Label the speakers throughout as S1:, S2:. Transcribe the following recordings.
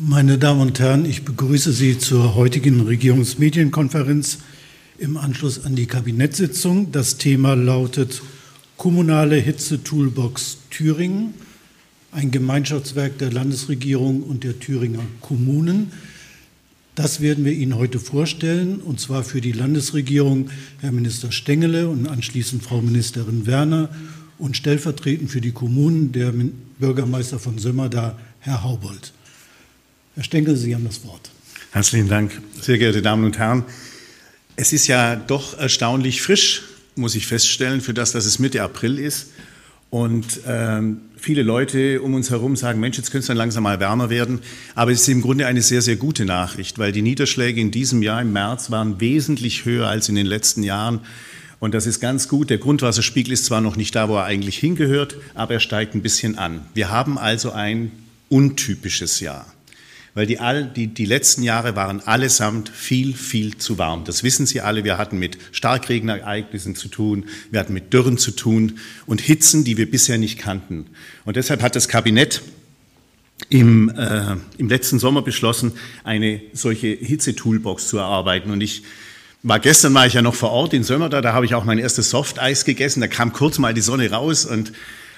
S1: Meine Damen und Herren, ich begrüße Sie zur heutigen Regierungsmedienkonferenz im Anschluss an die Kabinettssitzung. Das Thema lautet Kommunale Hitze-Toolbox Thüringen, ein Gemeinschaftswerk der Landesregierung und der Thüringer Kommunen. Das werden wir Ihnen heute vorstellen, und zwar für die Landesregierung Herr Minister Stengele und anschließend Frau Ministerin Werner und stellvertretend für die Kommunen der Bürgermeister von Sömmerda, Herr Haubold. Herr Stengel, Sie haben das Wort.
S2: Herzlichen Dank, sehr geehrte Damen und Herren. Es ist ja doch erstaunlich frisch, muss ich feststellen, für das, dass es Mitte April ist. Und ähm, viele Leute um uns herum sagen, Mensch, jetzt könnte es dann langsam mal wärmer werden. Aber es ist im Grunde eine sehr, sehr gute Nachricht, weil die Niederschläge in diesem Jahr im März waren wesentlich höher als in den letzten Jahren. Und das ist ganz gut. Der Grundwasserspiegel ist zwar noch nicht da, wo er eigentlich hingehört, aber er steigt ein bisschen an. Wir haben also ein untypisches Jahr weil die, all, die, die letzten Jahre waren allesamt viel, viel zu warm. Das wissen Sie alle. Wir hatten mit Starkregenereignissen zu tun, wir hatten mit Dürren zu tun und Hitzen, die wir bisher nicht kannten. Und deshalb hat das Kabinett im, äh, im letzten Sommer beschlossen, eine solche Hitze-Toolbox zu erarbeiten. Und ich war gestern war ich ja noch vor Ort in Sömmerda, da habe ich auch mein erstes Softeis gegessen. Da kam kurz mal die Sonne raus und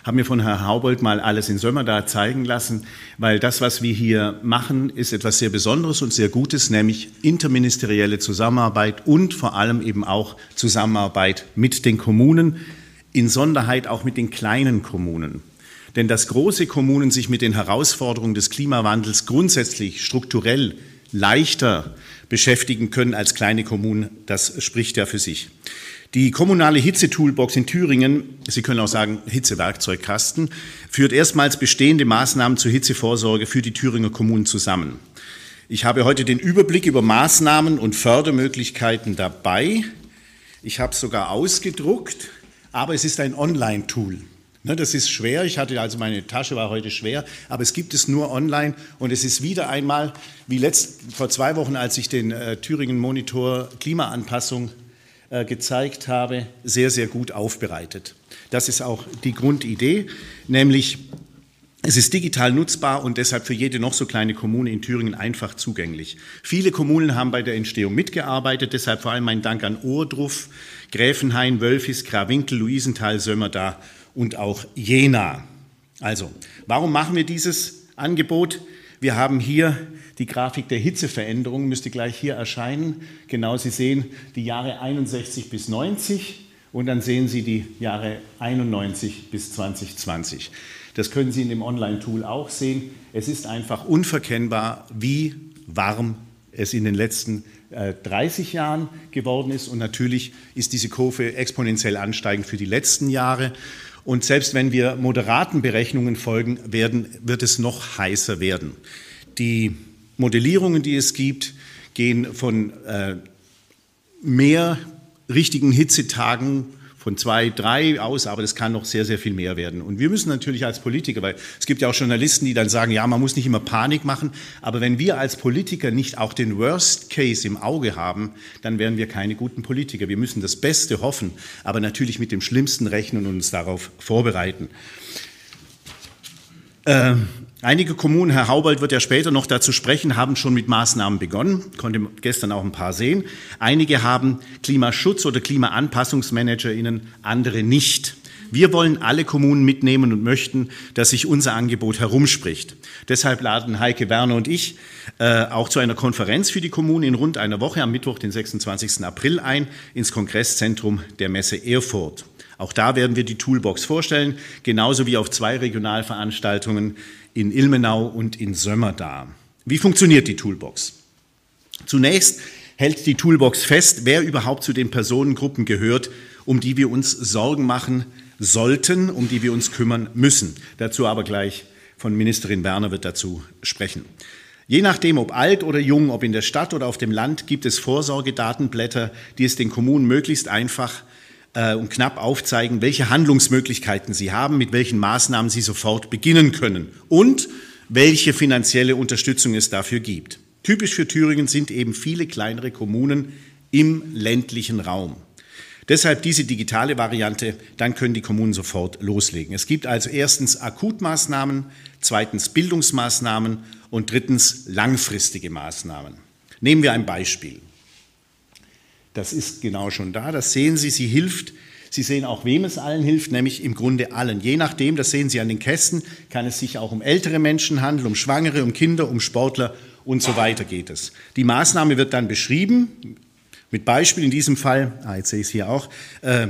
S2: habe mir von Herrn Haubold mal alles in Sömer da zeigen lassen, weil das, was wir hier machen, ist etwas sehr Besonderes und sehr Gutes, nämlich interministerielle Zusammenarbeit und vor allem eben auch Zusammenarbeit mit den Kommunen, in Sonderheit auch mit den kleinen Kommunen. Denn dass große Kommunen sich mit den Herausforderungen des Klimawandels grundsätzlich strukturell leichter beschäftigen können als kleine Kommunen, das spricht ja für sich. Die kommunale Hitze-Toolbox in Thüringen, Sie können auch sagen Hitzewerkzeugkasten, führt erstmals bestehende Maßnahmen zur Hitzevorsorge für die Thüringer Kommunen zusammen. Ich habe heute den Überblick über Maßnahmen und Fördermöglichkeiten dabei. Ich habe es sogar ausgedruckt, aber es ist ein Online-Tool. Ne, das ist schwer. Ich hatte also meine Tasche war heute schwer, aber es gibt es nur online und es ist wieder einmal wie letzt, vor zwei Wochen, als ich den äh, Thüringen Monitor Klimaanpassung gezeigt habe, sehr, sehr gut aufbereitet. Das ist auch die Grundidee, nämlich es ist digital nutzbar und deshalb für jede noch so kleine Kommune in Thüringen einfach zugänglich. Viele Kommunen haben bei der Entstehung mitgearbeitet, deshalb vor allem mein Dank an Ohrdruf, Gräfenhain, Wölfis, Krawinkel, Luisenthal, Sömmerda und auch Jena. Also, warum machen wir dieses Angebot? Wir haben hier die Grafik der Hitzeveränderung müsste gleich hier erscheinen. Genau, Sie sehen die Jahre 61 bis 90 und dann sehen Sie die Jahre 91 bis 2020. Das können Sie in dem Online-Tool auch sehen. Es ist einfach unverkennbar, wie warm es in den letzten 30 äh, Jahren geworden ist. Und natürlich ist diese Kurve exponentiell ansteigend für die letzten Jahre. Und selbst wenn wir moderaten Berechnungen folgen werden, wird es noch heißer werden. Die Modellierungen, die es gibt, gehen von äh, mehr richtigen Hitzetagen von zwei, drei aus, aber das kann noch sehr, sehr viel mehr werden. Und wir müssen natürlich als Politiker, weil es gibt ja auch Journalisten, die dann sagen, ja, man muss nicht immer Panik machen, aber wenn wir als Politiker nicht auch den Worst Case im Auge haben, dann wären wir keine guten Politiker. Wir müssen das Beste hoffen, aber natürlich mit dem Schlimmsten rechnen und uns darauf vorbereiten. Ähm, Einige Kommunen, Herr Haubold wird ja später noch dazu sprechen, haben schon mit Maßnahmen begonnen, konnte gestern auch ein paar sehen. Einige haben Klimaschutz- oder KlimaanpassungsmanagerInnen, andere nicht. Wir wollen alle Kommunen mitnehmen und möchten, dass sich unser Angebot herumspricht. Deshalb laden Heike Werner und ich äh, auch zu einer Konferenz für die Kommunen in rund einer Woche am Mittwoch, den 26. April ein, ins Kongresszentrum der Messe Erfurt. Auch da werden wir die Toolbox vorstellen, genauso wie auf zwei Regionalveranstaltungen in Ilmenau und in Sömmerda. Wie funktioniert die Toolbox? Zunächst hält die Toolbox fest, wer überhaupt zu den Personengruppen gehört, um die wir uns Sorgen machen sollten, um die wir uns kümmern müssen. Dazu aber gleich von Ministerin Werner wird dazu sprechen. Je nachdem, ob alt oder jung, ob in der Stadt oder auf dem Land, gibt es Vorsorgedatenblätter, die es den Kommunen möglichst einfach äh, und knapp aufzeigen, welche Handlungsmöglichkeiten sie haben, mit welchen Maßnahmen sie sofort beginnen können und welche finanzielle Unterstützung es dafür gibt. Typisch für Thüringen sind eben viele kleinere Kommunen im ländlichen Raum. Deshalb diese digitale Variante, dann können die Kommunen sofort loslegen. Es gibt also erstens Akutmaßnahmen, zweitens Bildungsmaßnahmen und drittens langfristige Maßnahmen. Nehmen wir ein Beispiel. Das ist genau schon da, das sehen Sie, sie hilft Sie sehen auch, wem es allen hilft, nämlich im Grunde allen. Je nachdem, das sehen Sie an den Kästen, kann es sich auch um ältere Menschen handeln, um Schwangere, um Kinder, um Sportler und so weiter geht es. Die Maßnahme wird dann beschrieben, mit Beispiel in diesem Fall, ah, jetzt sehe ich es hier auch, äh,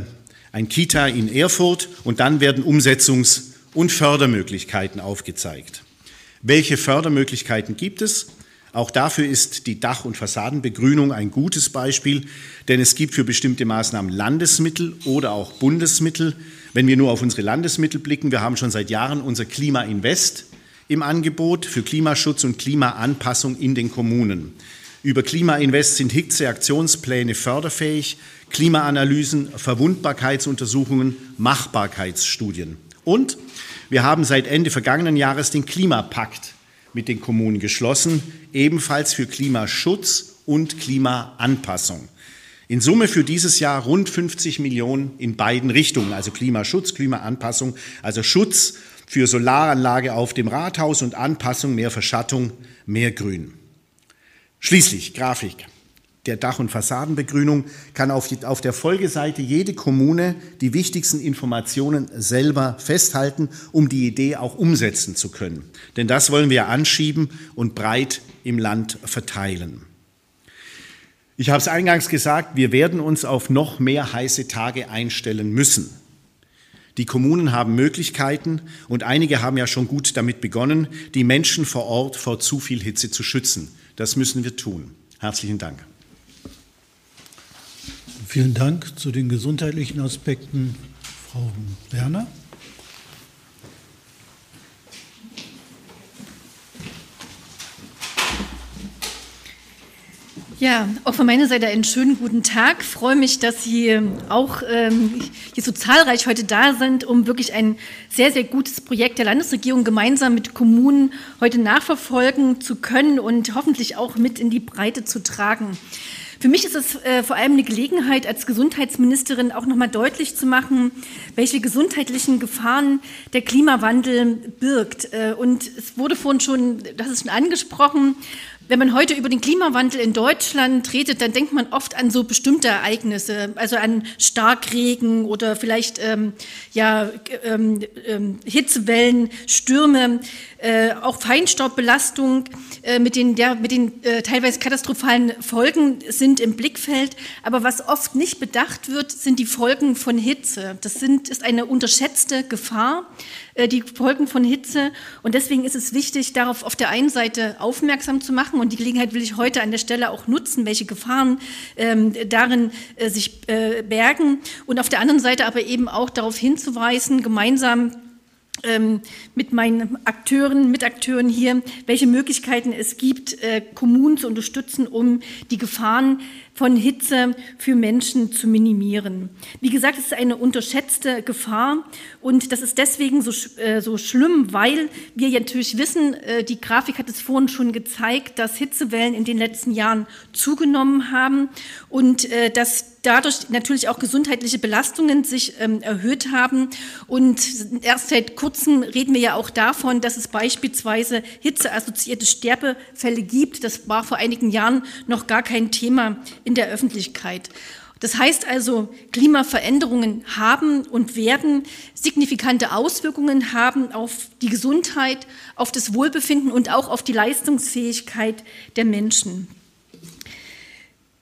S2: ein Kita in Erfurt und dann werden Umsetzungs- und Fördermöglichkeiten aufgezeigt. Welche Fördermöglichkeiten gibt es? Auch dafür ist die Dach- und Fassadenbegrünung ein gutes Beispiel, denn es gibt für bestimmte Maßnahmen Landesmittel oder auch Bundesmittel. Wenn wir nur auf unsere Landesmittel blicken, wir haben schon seit Jahren unser Klima Invest im Angebot für Klimaschutz und Klimaanpassung in den Kommunen. Über Klima Invest sind Hitzeaktionspläne förderfähig, Klimaanalysen, Verwundbarkeitsuntersuchungen, Machbarkeitsstudien. Und wir haben seit Ende vergangenen Jahres den Klimapakt mit den Kommunen geschlossen, ebenfalls für Klimaschutz und Klimaanpassung. In Summe für dieses Jahr rund 50 Millionen in beiden Richtungen, also Klimaschutz, Klimaanpassung, also Schutz für Solaranlage auf dem Rathaus und Anpassung, mehr Verschattung, mehr Grün. Schließlich Grafik der Dach- und Fassadenbegrünung kann auf, die, auf, der Folgeseite jede Kommune die wichtigsten Informationen selber festhalten, um die Idee auch umsetzen zu können. Denn das wollen wir anschieben und breit im Land verteilen. Ich habe es eingangs gesagt, wir werden uns auf noch mehr heiße Tage einstellen müssen. Die Kommunen haben Möglichkeiten und einige haben ja schon gut damit begonnen, die Menschen vor Ort vor zu viel Hitze zu schützen. Das müssen wir tun. Herzlichen Dank.
S1: Vielen Dank zu den gesundheitlichen Aspekten, Frau Werner.
S3: Ja, auch von meiner Seite einen schönen guten Tag. Ich freue mich, dass Sie auch ähm, hier so zahlreich heute da sind, um wirklich ein sehr, sehr gutes Projekt der Landesregierung gemeinsam mit Kommunen heute nachverfolgen zu können und hoffentlich auch mit in die Breite zu tragen. Für mich ist es äh, vor allem eine Gelegenheit, als Gesundheitsministerin auch nochmal deutlich zu machen, welche gesundheitlichen Gefahren der Klimawandel birgt. Äh, und es wurde vorhin schon, das ist schon angesprochen, wenn man heute über den Klimawandel in Deutschland redet, dann denkt man oft an so bestimmte Ereignisse, also an Starkregen oder vielleicht ähm, ja, ähm, ähm, Hitzewellen, Stürme, äh, auch Feinstaubbelastung äh, mit den, ja, mit den äh, teilweise katastrophalen Folgen sind im Blickfeld. Aber was oft nicht bedacht wird, sind die Folgen von Hitze. Das sind, ist eine unterschätzte Gefahr. Äh, die Folgen von Hitze. Und deswegen ist es wichtig, darauf auf der einen Seite aufmerksam zu machen. Und die Gelegenheit will ich heute an der Stelle auch nutzen, welche Gefahren ähm, darin äh, sich äh, bergen. Und auf der anderen Seite aber eben auch darauf hinzuweisen, gemeinsam ähm, mit meinen Akteuren, Mitakteuren hier, welche Möglichkeiten es gibt, äh, Kommunen zu unterstützen, um die Gefahren von Hitze für Menschen zu minimieren. Wie gesagt, es ist eine unterschätzte Gefahr und das ist deswegen so, äh, so schlimm, weil wir natürlich wissen, äh, die Grafik hat es vorhin schon gezeigt, dass Hitzewellen in den letzten Jahren zugenommen haben und äh, dass dadurch natürlich auch gesundheitliche Belastungen sich ähm, erhöht haben. Und erst seit kurzem reden wir ja auch davon, dass es beispielsweise hitzeassoziierte Sterbefälle gibt. Das war vor einigen Jahren noch gar kein Thema in der Öffentlichkeit. Das heißt also, Klimaveränderungen haben und werden signifikante Auswirkungen haben auf die Gesundheit, auf das Wohlbefinden und auch auf die Leistungsfähigkeit der Menschen.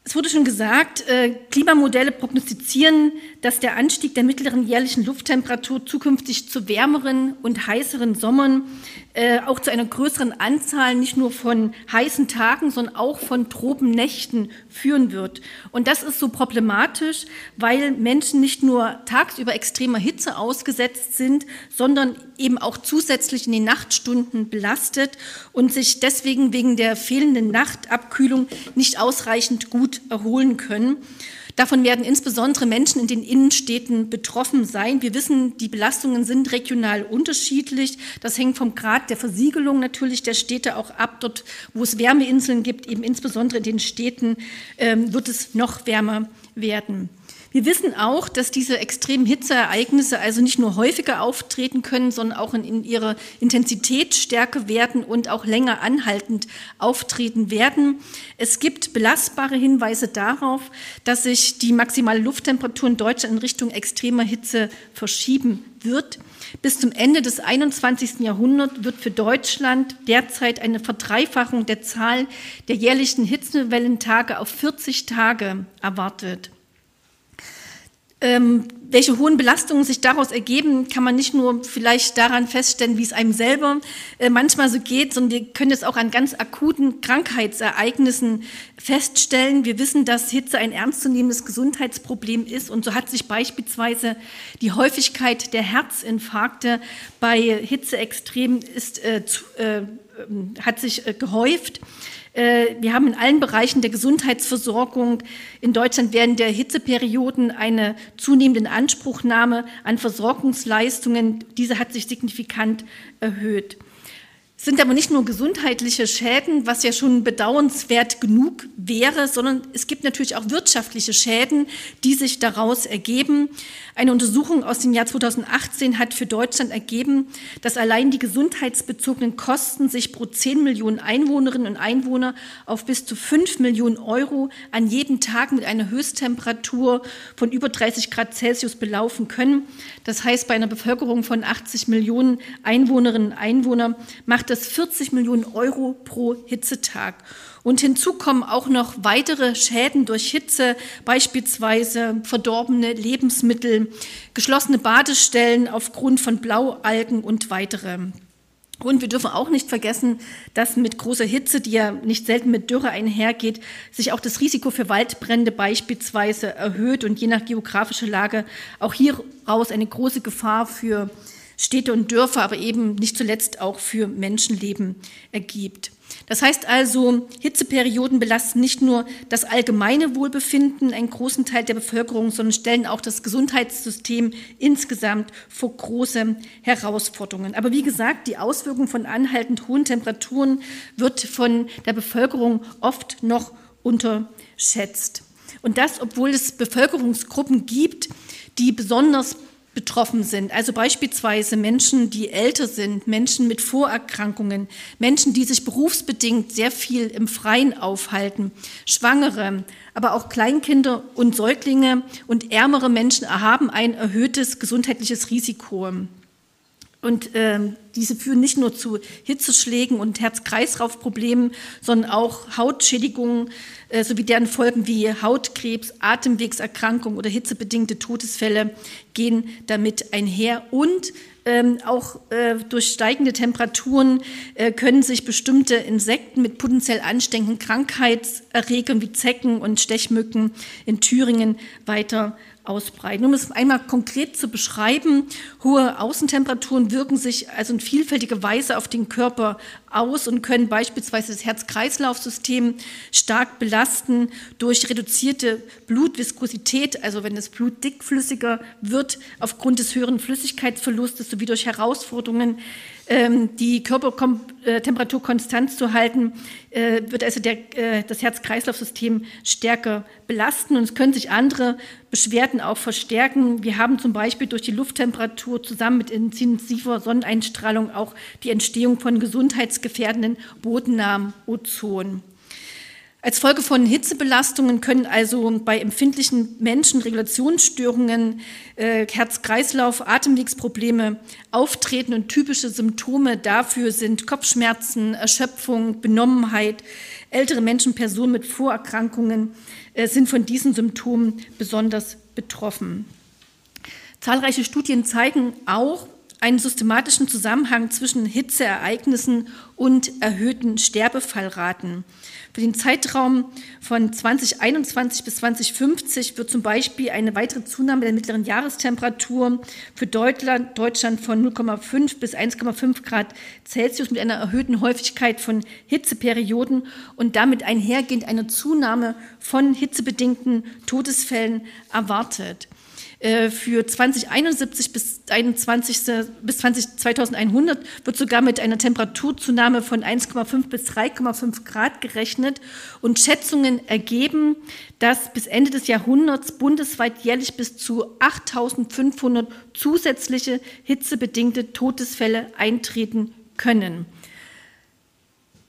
S3: Es wurde schon gesagt, äh, Klimamodelle prognostizieren, dass der Anstieg der mittleren jährlichen Lufttemperatur zukünftig zu wärmeren und heißeren Sommern, äh, auch zu einer größeren Anzahl nicht nur von heißen Tagen, sondern auch von Tropennächten führen wird. Und das ist so problematisch, weil Menschen nicht nur tagsüber extremer Hitze ausgesetzt sind, sondern eben auch zusätzlich in den Nachtstunden belastet und sich deswegen wegen der fehlenden Nachtabkühlung nicht ausreichend gut erholen können. Davon werden insbesondere Menschen in den Innenstädten betroffen sein. Wir wissen, die Belastungen sind regional unterschiedlich. Das hängt vom Grad der Versiegelung natürlich der Städte auch ab. Dort, wo es Wärmeinseln gibt, eben insbesondere in den Städten, ähm, wird es noch wärmer werden. Wir wissen auch, dass diese extremen Hitzeereignisse also nicht nur häufiger auftreten können, sondern auch in, in ihrer Intensität stärker werden und auch länger anhaltend auftreten werden. Es gibt belastbare Hinweise darauf, dass sich die maximale Lufttemperatur in Deutschland in Richtung extremer Hitze verschieben wird. Bis zum Ende des 21. Jahrhunderts wird für Deutschland derzeit eine Verdreifachung der Zahl der jährlichen Hitzewellentage auf 40 Tage erwartet. Ähm, welche hohen Belastungen sich daraus ergeben, kann man nicht nur vielleicht daran feststellen, wie es einem selber äh, manchmal so geht, sondern wir können es auch an ganz akuten Krankheitsereignissen feststellen. Wir wissen, dass Hitze ein ernstzunehmendes Gesundheitsproblem ist und so hat sich beispielsweise die Häufigkeit der Herzinfarkte bei Hitzeextremen ist, äh, zu, äh, hat sich äh, gehäuft. Äh, wir haben in allen Bereichen der Gesundheitsversorgung in Deutschland während der Hitzeperioden eine zunehmende Anspruchnahme an Versorgungsleistungen. Diese hat sich signifikant erhöht. Es sind aber nicht nur gesundheitliche Schäden, was ja schon bedauernswert genug wäre, sondern es gibt natürlich auch wirtschaftliche Schäden, die sich daraus ergeben. Eine Untersuchung aus dem Jahr 2018 hat für Deutschland ergeben, dass allein die gesundheitsbezogenen Kosten sich pro 10 Millionen Einwohnerinnen und Einwohner auf bis zu 5 Millionen Euro an jedem Tag mit einer Höchsttemperatur von über 30 Grad Celsius belaufen können. Das heißt, bei einer Bevölkerung von 80 Millionen Einwohnerinnen und Einwohnern macht das 40 Millionen Euro pro Hitzetag. Und hinzu kommen auch noch weitere Schäden durch Hitze, beispielsweise verdorbene Lebensmittel, geschlossene Badestellen aufgrund von Blaualgen und weitere. Und wir dürfen auch nicht vergessen, dass mit großer Hitze, die ja nicht selten mit Dürre einhergeht, sich auch das Risiko für Waldbrände beispielsweise erhöht und je nach geografischer Lage auch hieraus eine große Gefahr für Städte und Dörfer, aber eben nicht zuletzt auch für Menschenleben ergibt. Das heißt also, Hitzeperioden belasten nicht nur das allgemeine Wohlbefinden einen großen Teil der Bevölkerung, sondern stellen auch das Gesundheitssystem insgesamt vor große Herausforderungen. Aber wie gesagt, die Auswirkung von anhaltend hohen Temperaturen wird von der Bevölkerung oft noch unterschätzt. Und das, obwohl es Bevölkerungsgruppen gibt, die besonders betroffen sind. Also beispielsweise Menschen, die älter sind, Menschen mit Vorerkrankungen, Menschen, die sich berufsbedingt sehr viel im Freien aufhalten, Schwangere, aber auch Kleinkinder und Säuglinge und ärmere Menschen haben ein erhöhtes gesundheitliches Risiko. Und äh, diese führen nicht nur zu Hitzeschlägen und Herz-Kreislauf-Problemen, sondern auch Hautschädigungen äh, sowie deren Folgen wie Hautkrebs, Atemwegserkrankungen oder hitzebedingte Todesfälle gehen damit einher. Und ähm, auch äh, durch steigende Temperaturen äh, können sich bestimmte Insekten mit potenziell ansteckenden Krankheitserregern wie Zecken und Stechmücken in Thüringen weiter ausbreiten. Um es einmal konkret zu beschreiben, hohe Außentemperaturen wirken sich also in vielfältiger Weise auf den Körper aus und können beispielsweise das Herz-Kreislauf-System stark belasten durch reduzierte Blutviskosität, also wenn das Blut dickflüssiger wird aufgrund des höheren Flüssigkeitsverlustes sowie durch Herausforderungen die Körpertemperatur konstant zu halten, äh, wird also der, äh, das Herz-Kreislauf-System stärker belasten und es können sich andere Beschwerden auch verstärken. Wir haben zum Beispiel durch die Lufttemperatur zusammen mit intensiver Sonneneinstrahlung auch die Entstehung von gesundheitsgefährdenden bodennahen Ozon. Als Folge von Hitzebelastungen können also bei empfindlichen Menschen Regulationsstörungen, äh, Herz-Kreislauf, Atemwegsprobleme auftreten und typische Symptome dafür sind Kopfschmerzen, Erschöpfung, Benommenheit. Ältere Menschen, Personen mit Vorerkrankungen äh, sind von diesen Symptomen besonders betroffen. Zahlreiche Studien zeigen auch, einen systematischen Zusammenhang zwischen Hitzeereignissen und erhöhten Sterbefallraten. Für den Zeitraum von 2021 bis 2050 wird zum Beispiel eine weitere Zunahme der mittleren Jahrestemperatur für Deutschland, von 0,5 bis 1,5 Grad Celsius mit einer erhöhten Häufigkeit von Hitzeperioden und damit einhergehend eine Zunahme von hitzebedingten Todesfällen erwartet. Äh, für 2071 bis, 21, bis 20, 2100 wird sogar mit einer Temperaturzunahme Zunahme von 1,5 bis 3,5 Grad gerechnet und Schätzungen ergeben, dass bis Ende des Jahrhunderts bundesweit jährlich bis zu 8500 zusätzliche hitzebedingte Todesfälle eintreten können.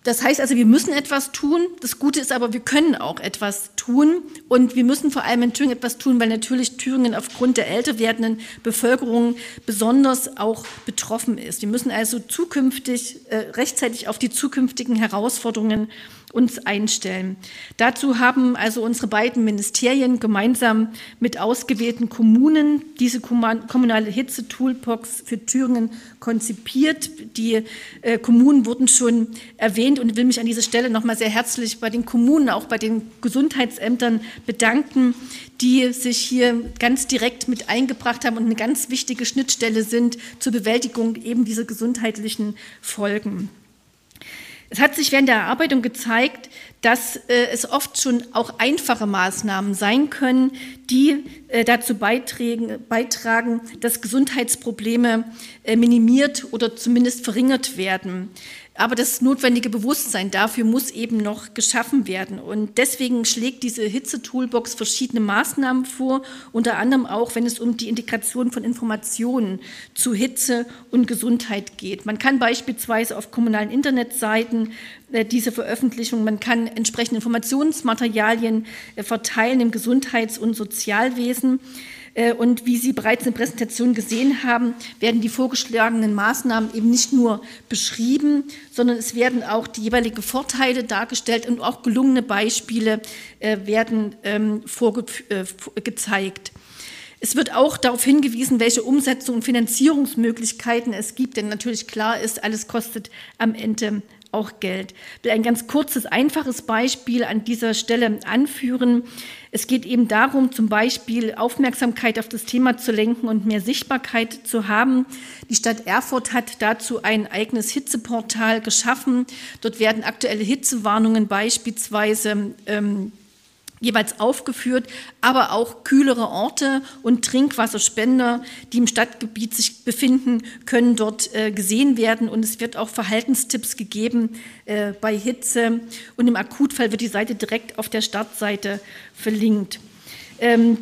S3: Das heißt also, wir müssen etwas tun. Das Gute ist aber, wir können auch etwas tun. Und wir müssen vor allem in Thüringen etwas tun, weil natürlich Thüringen aufgrund der älter werdenden Bevölkerung besonders auch betroffen ist. Wir müssen also zukünftig, äh, rechtzeitig auf die zukünftigen Herausforderungen uns einstellen. Dazu haben also unsere beiden Ministerien gemeinsam mit ausgewählten Kommunen diese kommunale Hitze-Toolbox für Thüringen konzipiert. Die äh, Kommunen wurden schon erwähnt und will mich an dieser Stelle nochmal sehr herzlich bei den Kommunen, auch bei den Gesundheitsämtern bedanken, die sich hier ganz direkt mit eingebracht haben und eine ganz wichtige Schnittstelle sind zur Bewältigung eben dieser gesundheitlichen Folgen. Es hat sich während der Erarbeitung gezeigt, dass äh, es oft schon auch einfache Maßnahmen sein können, die äh, dazu beitragen, dass Gesundheitsprobleme äh, minimiert oder zumindest verringert werden. Aber das notwendige Bewusstsein dafür muss eben noch geschaffen werden. Und deswegen schlägt diese Hitze-Toolbox verschiedene Maßnahmen vor, unter anderem auch, wenn es um die Integration von Informationen zu Hitze und Gesundheit geht. Man kann beispielsweise auf kommunalen Internetseiten äh, diese Veröffentlichung, man kann entsprechende Informationsmaterialien äh, verteilen im Gesundheits- und Sozialwesen. Äh, und wie Sie bereits in der Präsentation gesehen haben, werden die vorgeschlagenen Maßnahmen eben nicht nur beschrieben, sondern es werden auch die jeweiligen Vorteile dargestellt und auch gelungene Beispiele äh, werden ähm, gezeigt. Es wird auch darauf hingewiesen, welche Umsetzung und Finanzierungsmöglichkeiten es gibt, denn natürlich klar ist, alles kostet am Ende auch Geld. Ich will ein ganz kurzes, einfaches Beispiel an dieser Stelle anführen. Es geht eben darum, zum Beispiel Aufmerksamkeit auf das Thema zu lenken und mehr Sichtbarkeit zu haben. Die Stadt Erfurt hat dazu ein eigenes Hitzeportal geschaffen. Dort werden aktuelle Hitzewarnungen beispielsweise ähm, jeweils aufgeführt, aber auch kühlere Orte und Trinkwasserspender, die im Stadtgebiet sich befinden, können dort äh, gesehen werden und es wird auch Verhaltenstipps gegeben äh, bei Hitze und im Akutfall wird die Seite direkt auf der Startseite verlinkt. Ähm,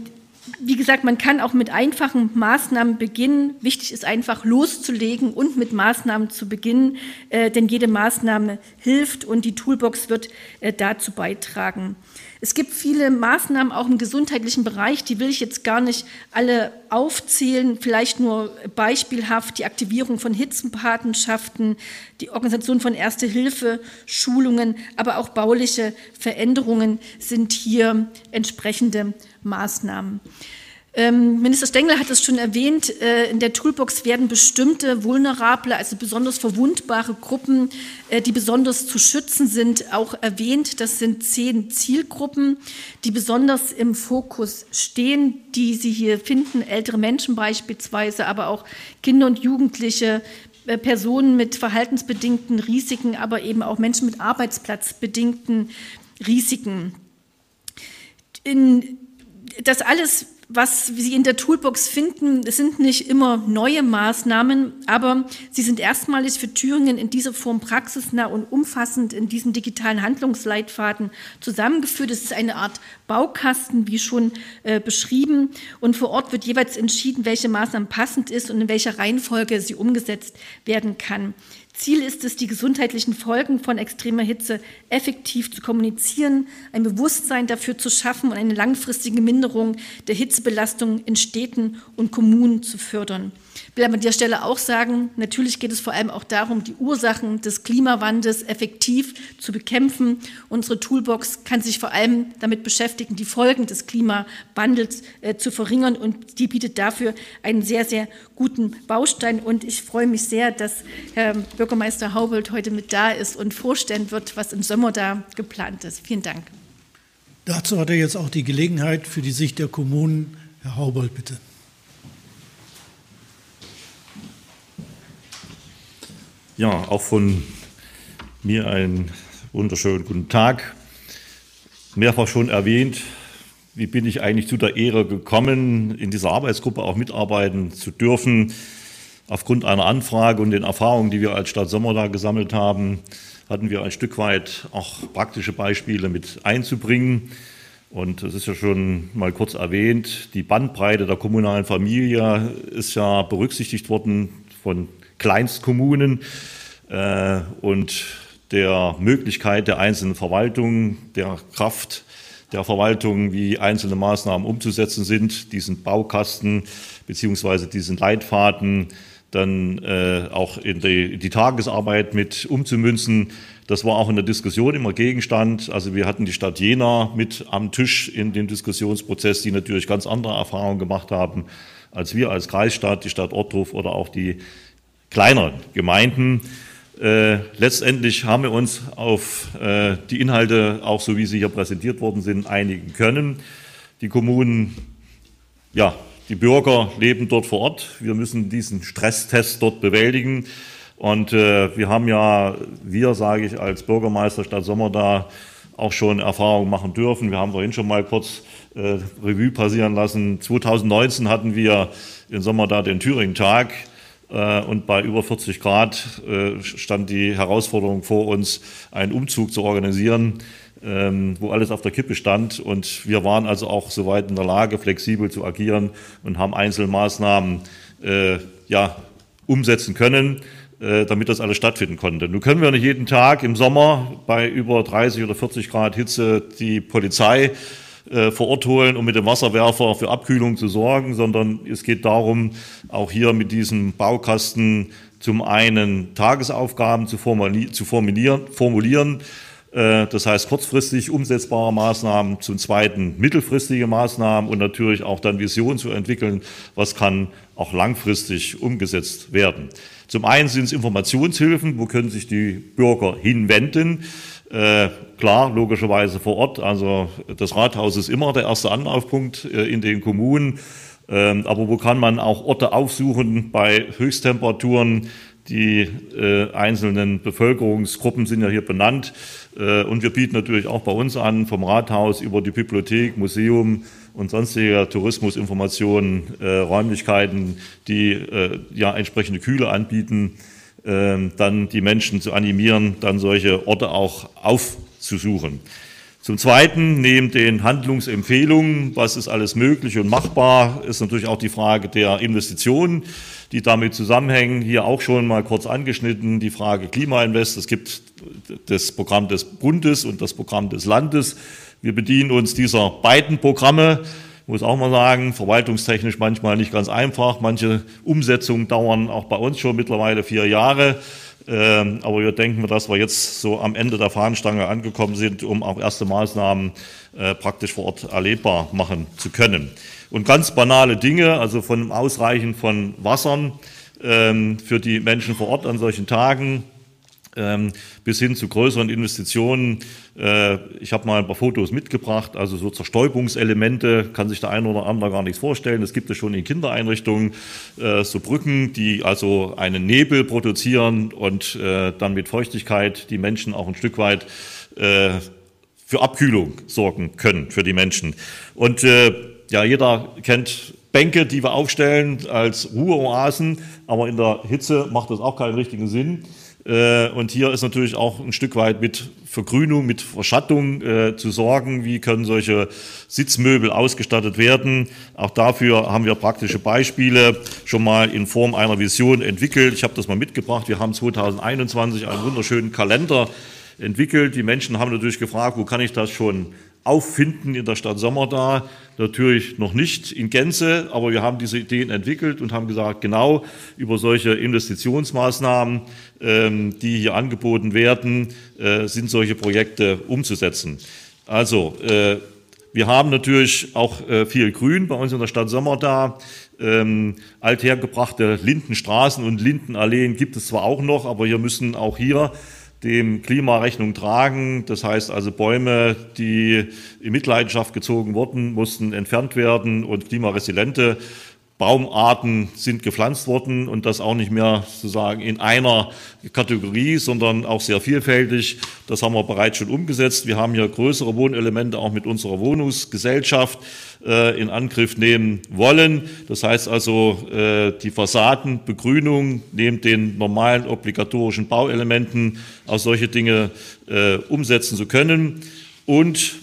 S3: wie gesagt, man kann auch mit einfachen Maßnahmen beginnen. Wichtig ist einfach loszulegen und mit Maßnahmen zu beginnen, äh, denn jede Maßnahme hilft und die Toolbox wird äh, dazu beitragen. Es gibt viele Maßnahmen auch im gesundheitlichen Bereich, die will ich jetzt gar nicht alle aufzählen, vielleicht nur beispielhaft die Aktivierung von Hitzenpatenschaften, die Organisation von Erste-Hilfe, Schulungen, aber auch bauliche Veränderungen sind hier entsprechende Maßnahmen. Ähm, Minister Stengel hat es schon erwähnt, äh, in der Toolbox werden bestimmte vulnerable, also besonders verwundbare Gruppen, äh, die besonders zu schützen sind, auch erwähnt. Das sind zehn Zielgruppen, die besonders im Fokus stehen, die Sie hier finden, ältere Menschen beispielsweise, aber auch Kinder und Jugendliche, äh, Personen mit verhaltensbedingten Risiken, aber eben auch Menschen mit arbeitsplatzbedingten Risiken. In das alles was Sie in der Toolbox finden, sind nicht immer neue Maßnahmen, aber sie sind erstmalig für Thüringen in dieser Form praxisnah und umfassend in diesem digitalen Handlungsleitfaden zusammengeführt. Es ist eine Art Baukasten, wie schon äh, beschrieben. Und vor Ort wird jeweils entschieden, welche Maßnahme passend ist und in welcher Reihenfolge sie umgesetzt werden kann. Ziel ist es, die gesundheitlichen Folgen von extremer Hitze effektiv zu kommunizieren, ein Bewusstsein dafür zu schaffen und eine langfristige Minderung der Hitzebelastung in Städten und Kommunen zu fördern will aber an der Stelle auch sagen, natürlich geht es vor allem auch darum, die Ursachen des Klimawandels effektiv zu bekämpfen. Unsere Toolbox kann sich vor allem damit beschäftigen, die Folgen des Klimawandels äh, zu verringern und die bietet dafür einen sehr, sehr guten Baustein. Und ich freue mich sehr, dass Herr Bürgermeister Haubold heute mit da ist und vorstellen wird, was im Sommer da geplant ist. Vielen Dank.
S1: Dazu hat er jetzt auch die Gelegenheit für die Sicht der Kommunen. Herr Haubold, bitte.
S4: Ja, auch von mir einen wunderschönen guten Tag. Mehrfach schon erwähnt, wie bin ich eigentlich zu der Ehre gekommen, in dieser Arbeitsgruppe auch mitarbeiten zu dürfen. Aufgrund einer Anfrage und den Erfahrungen, die wir als Stadt Sommer da gesammelt haben, hatten wir ein Stück weit auch praktische Beispiele mit einzubringen. Und es ist ja schon mal kurz erwähnt, die Bandbreite der kommunalen Familie ist ja berücksichtigt worden von Kleinstkommunen äh, und der Möglichkeit der einzelnen Verwaltungen, der Kraft der Verwaltung, wie einzelne Maßnahmen umzusetzen sind, diesen Baukasten beziehungsweise diesen Leitfaden dann äh, auch in die, in die Tagesarbeit mit umzumünzen. Das war auch in der Diskussion immer Gegenstand. Also wir hatten die Stadt Jena mit am Tisch in dem Diskussionsprozess, die natürlich ganz andere Erfahrungen gemacht haben als wir als Kreisstadt, die Stadt Ottruf oder auch die kleineren Gemeinden. Äh, letztendlich haben wir uns auf äh, die Inhalte, auch so wie sie hier präsentiert worden sind, einigen können. Die Kommunen, ja, die Bürger leben dort vor Ort. Wir müssen diesen Stresstest dort bewältigen. Und äh, wir haben ja, wir sage ich als Bürgermeister Stadt Sommer da auch schon Erfahrungen machen dürfen. Wir haben vorhin schon mal kurz äh, Revue passieren lassen. 2019 hatten wir im Sommer da den Thüringen-Tag. Äh, und bei über 40 Grad äh, stand die Herausforderung vor uns, einen Umzug zu organisieren, ähm, wo alles auf der Kippe stand. Und wir waren also auch soweit in der Lage, flexibel zu agieren und haben Einzelmaßnahmen äh, ja, umsetzen können damit das alles stattfinden konnte. Nun können wir nicht jeden Tag im Sommer bei über 30 oder 40 Grad Hitze die Polizei äh, vor Ort holen, um mit dem Wasserwerfer für Abkühlung zu sorgen, sondern es geht darum, auch hier mit diesem Baukasten zum einen Tagesaufgaben zu, zu formulieren, formulieren äh, das heißt kurzfristig umsetzbare Maßnahmen, zum Zweiten mittelfristige Maßnahmen und natürlich auch dann Visionen zu entwickeln, was kann auch langfristig umgesetzt werden. Zum einen sind es Informationshilfen, wo können sich die Bürger hinwenden. Äh, klar, logischerweise vor Ort. Also das Rathaus ist immer der erste Anlaufpunkt äh, in den Kommunen. Ähm, aber wo kann man auch Orte aufsuchen bei Höchsttemperaturen? Die äh, einzelnen Bevölkerungsgruppen sind ja hier benannt. Äh, und wir bieten natürlich auch bei uns an, vom Rathaus über die Bibliothek, Museum und sonstige Tourismusinformationen, äh, Räumlichkeiten, die äh, ja entsprechende Kühle anbieten dann die Menschen zu animieren, dann solche Orte auch aufzusuchen. Zum Zweiten, neben den Handlungsempfehlungen, was ist alles möglich und machbar, ist natürlich auch die Frage der Investitionen, die damit zusammenhängen. Hier auch schon mal kurz angeschnitten, die Frage Klimainvest. Es gibt das Programm des Bundes und das Programm des Landes. Wir bedienen uns dieser beiden Programme muss auch mal sagen, verwaltungstechnisch manchmal nicht ganz einfach. Manche Umsetzungen dauern auch bei uns schon mittlerweile vier Jahre. Ähm, aber wir denken, dass wir jetzt so am Ende der Fahnenstange angekommen sind, um auch erste Maßnahmen äh, praktisch vor Ort erlebbar machen zu können. Und ganz banale Dinge, also von Ausreichen von Wassern ähm, für die Menschen vor Ort an solchen Tagen, bis hin zu größeren Investitionen. Äh, ich habe mal ein paar Fotos mitgebracht, also so Zerstäubungselemente, kann sich der eine oder andere gar nichts vorstellen. Das gibt es schon in Kindereinrichtungen, äh, so Brücken, die also einen Nebel produzieren und äh, dann mit Feuchtigkeit die Menschen auch ein Stück weit für Abkühlung sorgen können für die Menschen. Und ja, jeder kennt Bänke, die wir aufstellen als Ruheoasen, aber in der Hitze macht das auch keinen richtigen Sinn. Äh, und hier ist natürlich auch ein Stück weit mit Vergrünung, mit Verschattung äh, zu sorgen. Wie können solche Sitzmöbel ausgestattet werden? Auch dafür haben wir praktische Beispiele schon mal in Form einer Vision entwickelt. Ich habe das mal mitgebracht. Wir haben 2021 einen wunderschönen Kalender entwickelt. Die Menschen haben natürlich gefragt, wo kann ich das schon auffinden in der Stadt Sommerda. Natürlich noch nicht in Gänze, aber wir haben diese Ideen entwickelt und haben gesagt, genau über solche Investitionsmaßnahmen, ähm, die hier angeboten werden, äh, sind solche Projekte umzusetzen. Also, äh, wir haben natürlich auch äh, viel Grün bei uns in der Stadt Sommerda. Ähm, althergebrachte Lindenstraßen und Lindenalleen gibt es zwar auch noch, aber wir müssen auch hier dem Klima Rechnung tragen. Das heißt also Bäume, die in Mitleidenschaft gezogen wurden, mussten entfernt werden und klimaresiliente Baumarten sind gepflanzt worden und das auch nicht mehr sozusagen in einer Kategorie, sondern auch sehr vielfältig. Das haben wir bereits schon umgesetzt. Wir haben hier größere Wohnelemente auch mit unserer Wohnungsgesellschaft äh, in Angriff nehmen wollen. Das heißt also, äh, die Fassadenbegrünung neben den normalen obligatorischen Bauelementen auch solche Dinge äh, umsetzen zu können. Und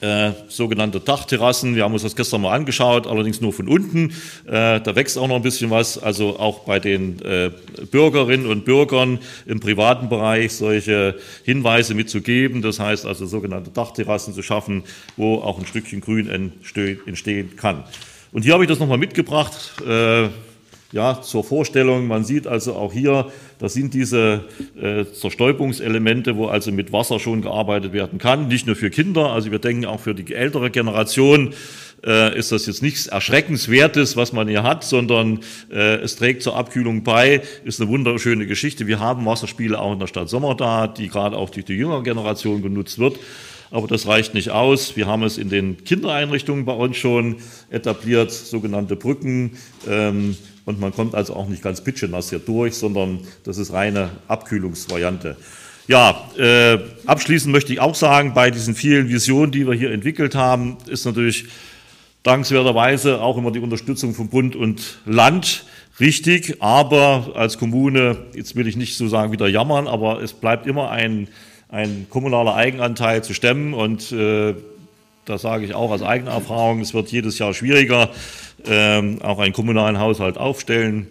S4: äh, sogenannte Dachterrassen. Wir haben uns das gestern mal angeschaut, allerdings nur von unten. Äh, da wächst auch noch ein bisschen was. Also auch bei den äh, Bürgerinnen und Bürgern im privaten Bereich solche Hinweise mitzugeben. Das heißt also sogenannte Dachterrassen zu schaffen, wo auch ein Stückchen Grün entstehen kann. Und hier habe ich das nochmal mitgebracht. Ja, zur Vorstellung, man sieht also auch hier, das sind diese äh, Zerstäubungselemente, wo also mit Wasser schon gearbeitet werden kann, nicht nur für Kinder, also wir denken auch für die ältere Generation äh, ist das jetzt nichts Erschreckenswertes, was man hier hat, sondern äh, es trägt zur Abkühlung bei, ist eine wunderschöne Geschichte. Wir haben Wasserspiele auch in der Stadt Sommer da, die gerade auch durch die jüngere Generation genutzt wird. Aber das reicht nicht aus. Wir haben es in den Kindereinrichtungen bei uns schon etabliert, sogenannte Brücken. Ähm, und man kommt also auch nicht ganz pitschenass hier durch, sondern das ist reine Abkühlungsvariante. Ja, äh, abschließend möchte ich auch sagen, bei diesen vielen Visionen, die wir hier entwickelt haben, ist natürlich dankenswerterweise auch immer die Unterstützung von Bund und Land richtig. Aber als Kommune, jetzt will ich nicht so sagen wieder jammern, aber es bleibt immer ein, ein kommunaler Eigenanteil zu stemmen. Und äh, da sage ich auch aus eigener Erfahrung, es wird jedes Jahr schwieriger ähm, auch einen kommunalen Haushalt aufstellen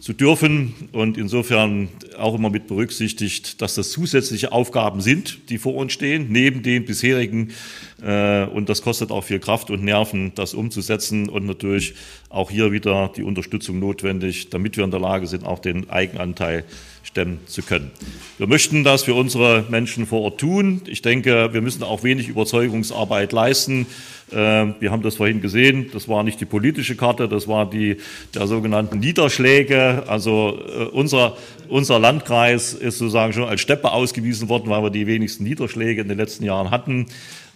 S4: zu dürfen und insofern auch immer mit berücksichtigt, dass das zusätzliche Aufgaben sind, die vor uns stehen, neben den bisherigen und das kostet auch viel Kraft und Nerven, das umzusetzen und natürlich auch hier wieder die Unterstützung notwendig, damit wir in der Lage sind, auch den Eigenanteil stemmen zu können. Wir möchten das für unsere Menschen vor Ort tun. Ich denke, wir müssen auch wenig Überzeugungsarbeit leisten. Ähm, wir haben das vorhin gesehen, das war nicht die politische Karte, das war die der sogenannten Niederschläge. Also äh, unser, unser Landkreis ist sozusagen schon als Steppe ausgewiesen worden, weil wir die wenigsten Niederschläge in den letzten Jahren hatten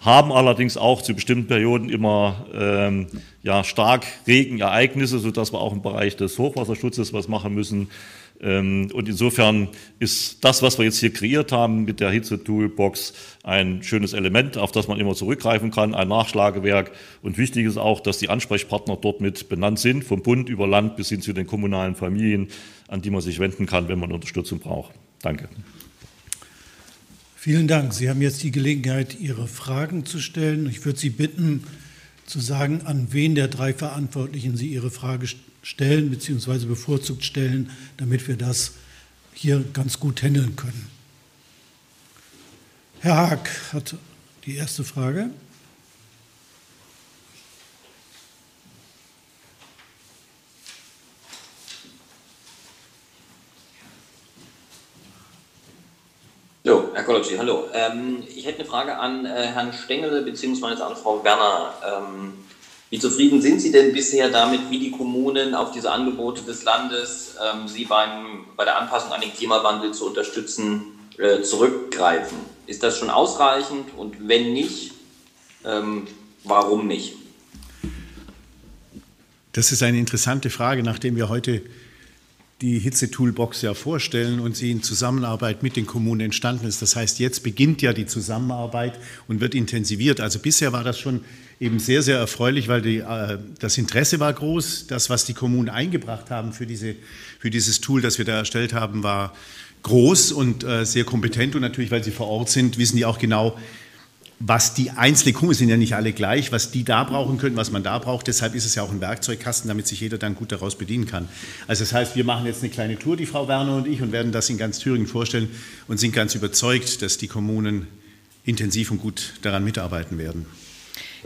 S4: haben allerdings auch zu bestimmten Perioden immer ähm, ja, stark Regenereignisse, sodass wir auch im Bereich des Hochwasserschutzes was machen müssen. Ähm, und insofern ist das, was wir jetzt hier kreiert haben mit der Hitze-Toolbox, ein schönes Element, auf das man immer zurückgreifen kann, ein Nachschlagewerk. Und wichtig ist auch, dass die Ansprechpartner dort mit benannt sind, vom Bund über Land bis hin zu den kommunalen Familien, an die man sich wenden kann, wenn man Unterstützung braucht. Danke.
S1: Vielen Dank. Sie haben jetzt die Gelegenheit, Ihre Fragen zu stellen. Ich würde Sie bitten, zu sagen, an wen der drei Verantwortlichen Sie Ihre Frage stellen bzw. bevorzugt stellen, damit wir das hier ganz gut handeln können. Herr Haag hat die erste Frage.
S5: Koloczi, hallo. Ähm, ich hätte eine Frage an äh, Herrn Stengel bzw. an Frau Werner. Ähm, wie zufrieden sind Sie denn bisher damit, wie die Kommunen auf diese Angebote des Landes, ähm, Sie beim, bei der Anpassung an den Klimawandel zu unterstützen, äh, zurückgreifen? Ist das schon ausreichend und wenn nicht, ähm, warum nicht?
S2: Das ist eine interessante Frage, nachdem wir heute die Hitze-Toolbox ja vorstellen und sie in Zusammenarbeit mit den Kommunen entstanden ist. Das heißt, jetzt beginnt ja die Zusammenarbeit und wird intensiviert. Also bisher war das schon eben sehr, sehr erfreulich, weil die, äh, das Interesse war groß. Das, was die Kommunen eingebracht haben für, diese, für dieses Tool, das wir da erstellt haben, war groß und äh, sehr kompetent. Und natürlich, weil sie vor Ort sind, wissen die auch genau, was die einzelnen Kunden sind ja nicht alle gleich, was die da brauchen können, was man da braucht. Deshalb ist es ja auch ein Werkzeugkasten, damit sich jeder dann gut daraus bedienen kann. Also das heißt, wir machen jetzt eine kleine Tour, die Frau Werner und ich, und werden das in ganz Thüringen vorstellen und sind ganz überzeugt, dass die Kommunen intensiv und gut daran mitarbeiten werden.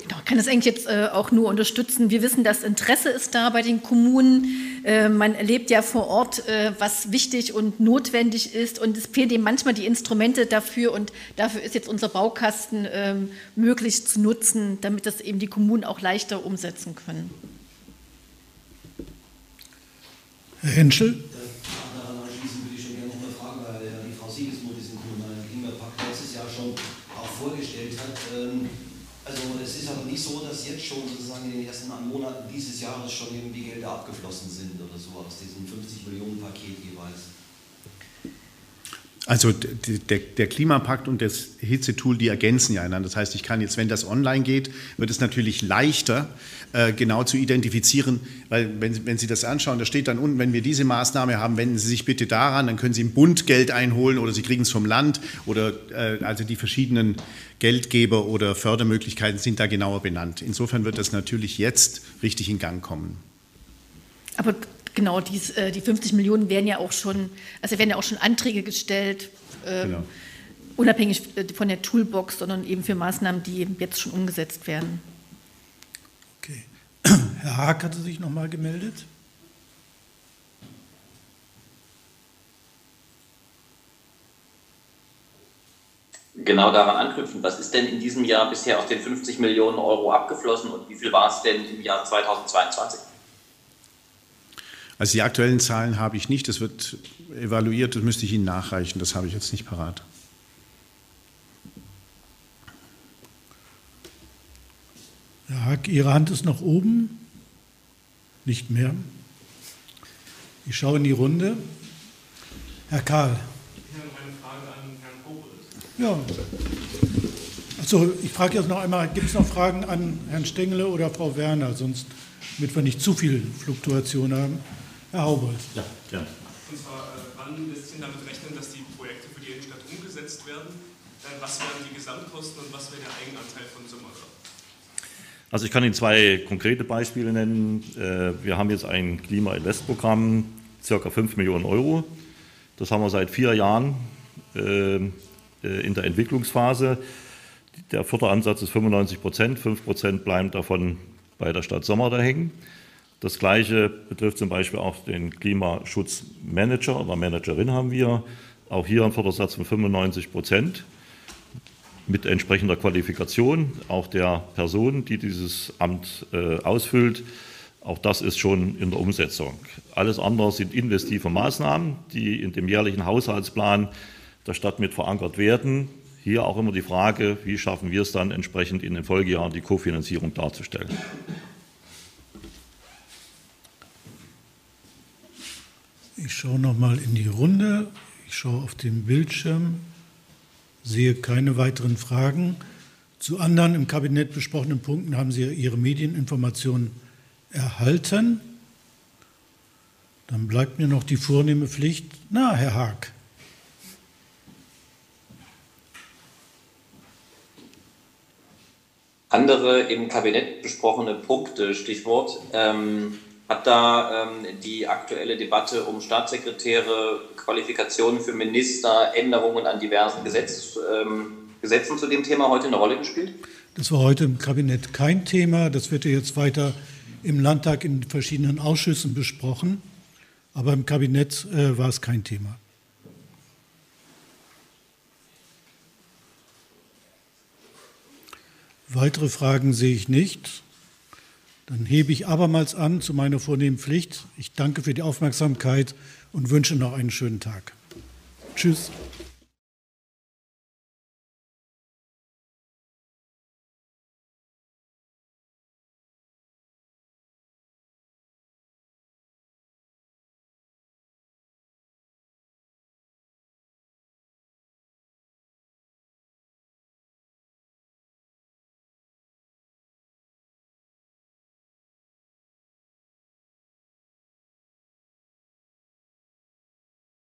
S3: Genau, kann das eigentlich jetzt äh, auch nur unterstützen. Wir wissen, das Interesse ist da bei den Kommunen. Äh, man erlebt ja vor Ort, äh, was wichtig und notwendig ist. Und es fehlen eben manchmal die Instrumente dafür. Und dafür ist jetzt unser Baukasten ähm, möglich zu nutzen, damit das eben die Kommunen auch leichter umsetzen können.
S1: Herr Henschel.
S6: vorgestellt hat. Ähm, also es ist aber nicht so, dass jetzt schon sozusagen in den ersten Monaten dieses Jahres schon irgendwie Gelder abgeflossen sind oder so aus diesem 50 Millionen Paket jeweils.
S2: Also der, der, Klimapakt und das Hitzetool, die ergänzen ja einander. Das heißt, ich kann jetzt, wenn das online geht, wird es natürlich leichter, äh, genau zu identifizieren, weil wenn, wenn Sie das anschauen, da steht dann unten, wenn wir diese Maßnahme haben, wenden Sie sich bitte daran, dann können Sie im Bund Geld einholen oder Sie kriegen es vom Land oder äh, also die verschiedenen Geldgeber oder Fördermöglichkeiten sind da genauer benannt. Insofern wird das natürlich jetzt richtig in Gang kommen.
S3: Aber Genau, dies, äh, die 50 Millionen werden ja auch schon, also werden ja auch schon Anträge gestellt, äh, genau. unabhängig äh, von der Toolbox, sondern eben für Maßnahmen, die jetzt schon umgesetzt werden.
S1: Okay. Herr Haag hatte sich noch mal gemeldet.
S5: Genau daran anknüpfen. Was ist denn in diesem Jahr bisher aus den 50 Millionen Euro abgeflossen und wie viel war es denn im Jahr 2022?
S2: Also die aktuellen Zahlen habe ich nicht, das wird evaluiert, das müsste ich Ihnen nachreichen, das habe ich jetzt nicht parat.
S1: Herr Hack, Ihre Hand ist noch oben? Nicht mehr. Ich schaue in die Runde. Herr Karl. Ich habe eine Frage an Herrn Koblenz. Ja. Achso, ich frage jetzt noch einmal, gibt es noch Fragen an Herrn Stengele oder Frau Werner, sonst damit wir nicht zu viel Fluktuation haben. Herr Haubold. Ja,
S7: gerne. Und zwar, äh, wann lässt sich damit rechnen, dass die Projekte für die Innenstadt umgesetzt werden? Äh, was wären die Gesamtkosten und was wäre der Eigenanteil von Summer?
S4: Also ich kann Ihnen zwei konkrete Beispiele nennen. Äh, wir haben jetzt ein Klima-Invest-Programm, circa 5 Millionen Euro. Das haben wir seit vier Jahren in der Entwicklungsphase. Der Förderansatz ist 95 Prozent, 5 Prozent bleiben davon bei der Stadt Sommer da hängen. Das Gleiche betrifft zum Beispiel auch den Klimaschutzmanager oder Managerin haben wir. Auch hier ein Fördersatz von 95 Prozent mit entsprechender Qualifikation auch der Person, die dieses Amt äh, ausfüllt. Auch das ist schon in der Umsetzung. Alles andere sind investive Maßnahmen, die in dem jährlichen Haushaltsplan der Stadt mit verankert werden. Hier auch immer die Frage, wie schaffen wir es dann entsprechend in den Folgejahren die Kofinanzierung darzustellen.
S1: Ich schaue noch mal in die Runde. Ich schaue auf den Bildschirm, sehe keine weiteren Fragen. Zu anderen im Kabinett besprochenen Punkten haben Sie Ihre Medieninformationen erhalten. Dann bleibt mir noch die vornehme Pflicht. Na, Herr Haag.
S5: Andere im Kabinett besprochene Punkte, Stichwort. Ähm hat da ähm, die aktuelle Debatte um Staatssekretäre, Qualifikationen für Minister, Änderungen an diversen Gesetz, ähm, Gesetzen zu dem Thema heute eine Rolle gespielt?
S1: Das war heute im Kabinett kein Thema. Das wird ja jetzt weiter im Landtag in verschiedenen Ausschüssen besprochen. Aber im Kabinett äh, war es kein Thema. Weitere Fragen sehe ich nicht. Dann hebe ich abermals an zu meiner vornehmen Pflicht. Ich danke für die Aufmerksamkeit und wünsche noch einen schönen Tag. Tschüss.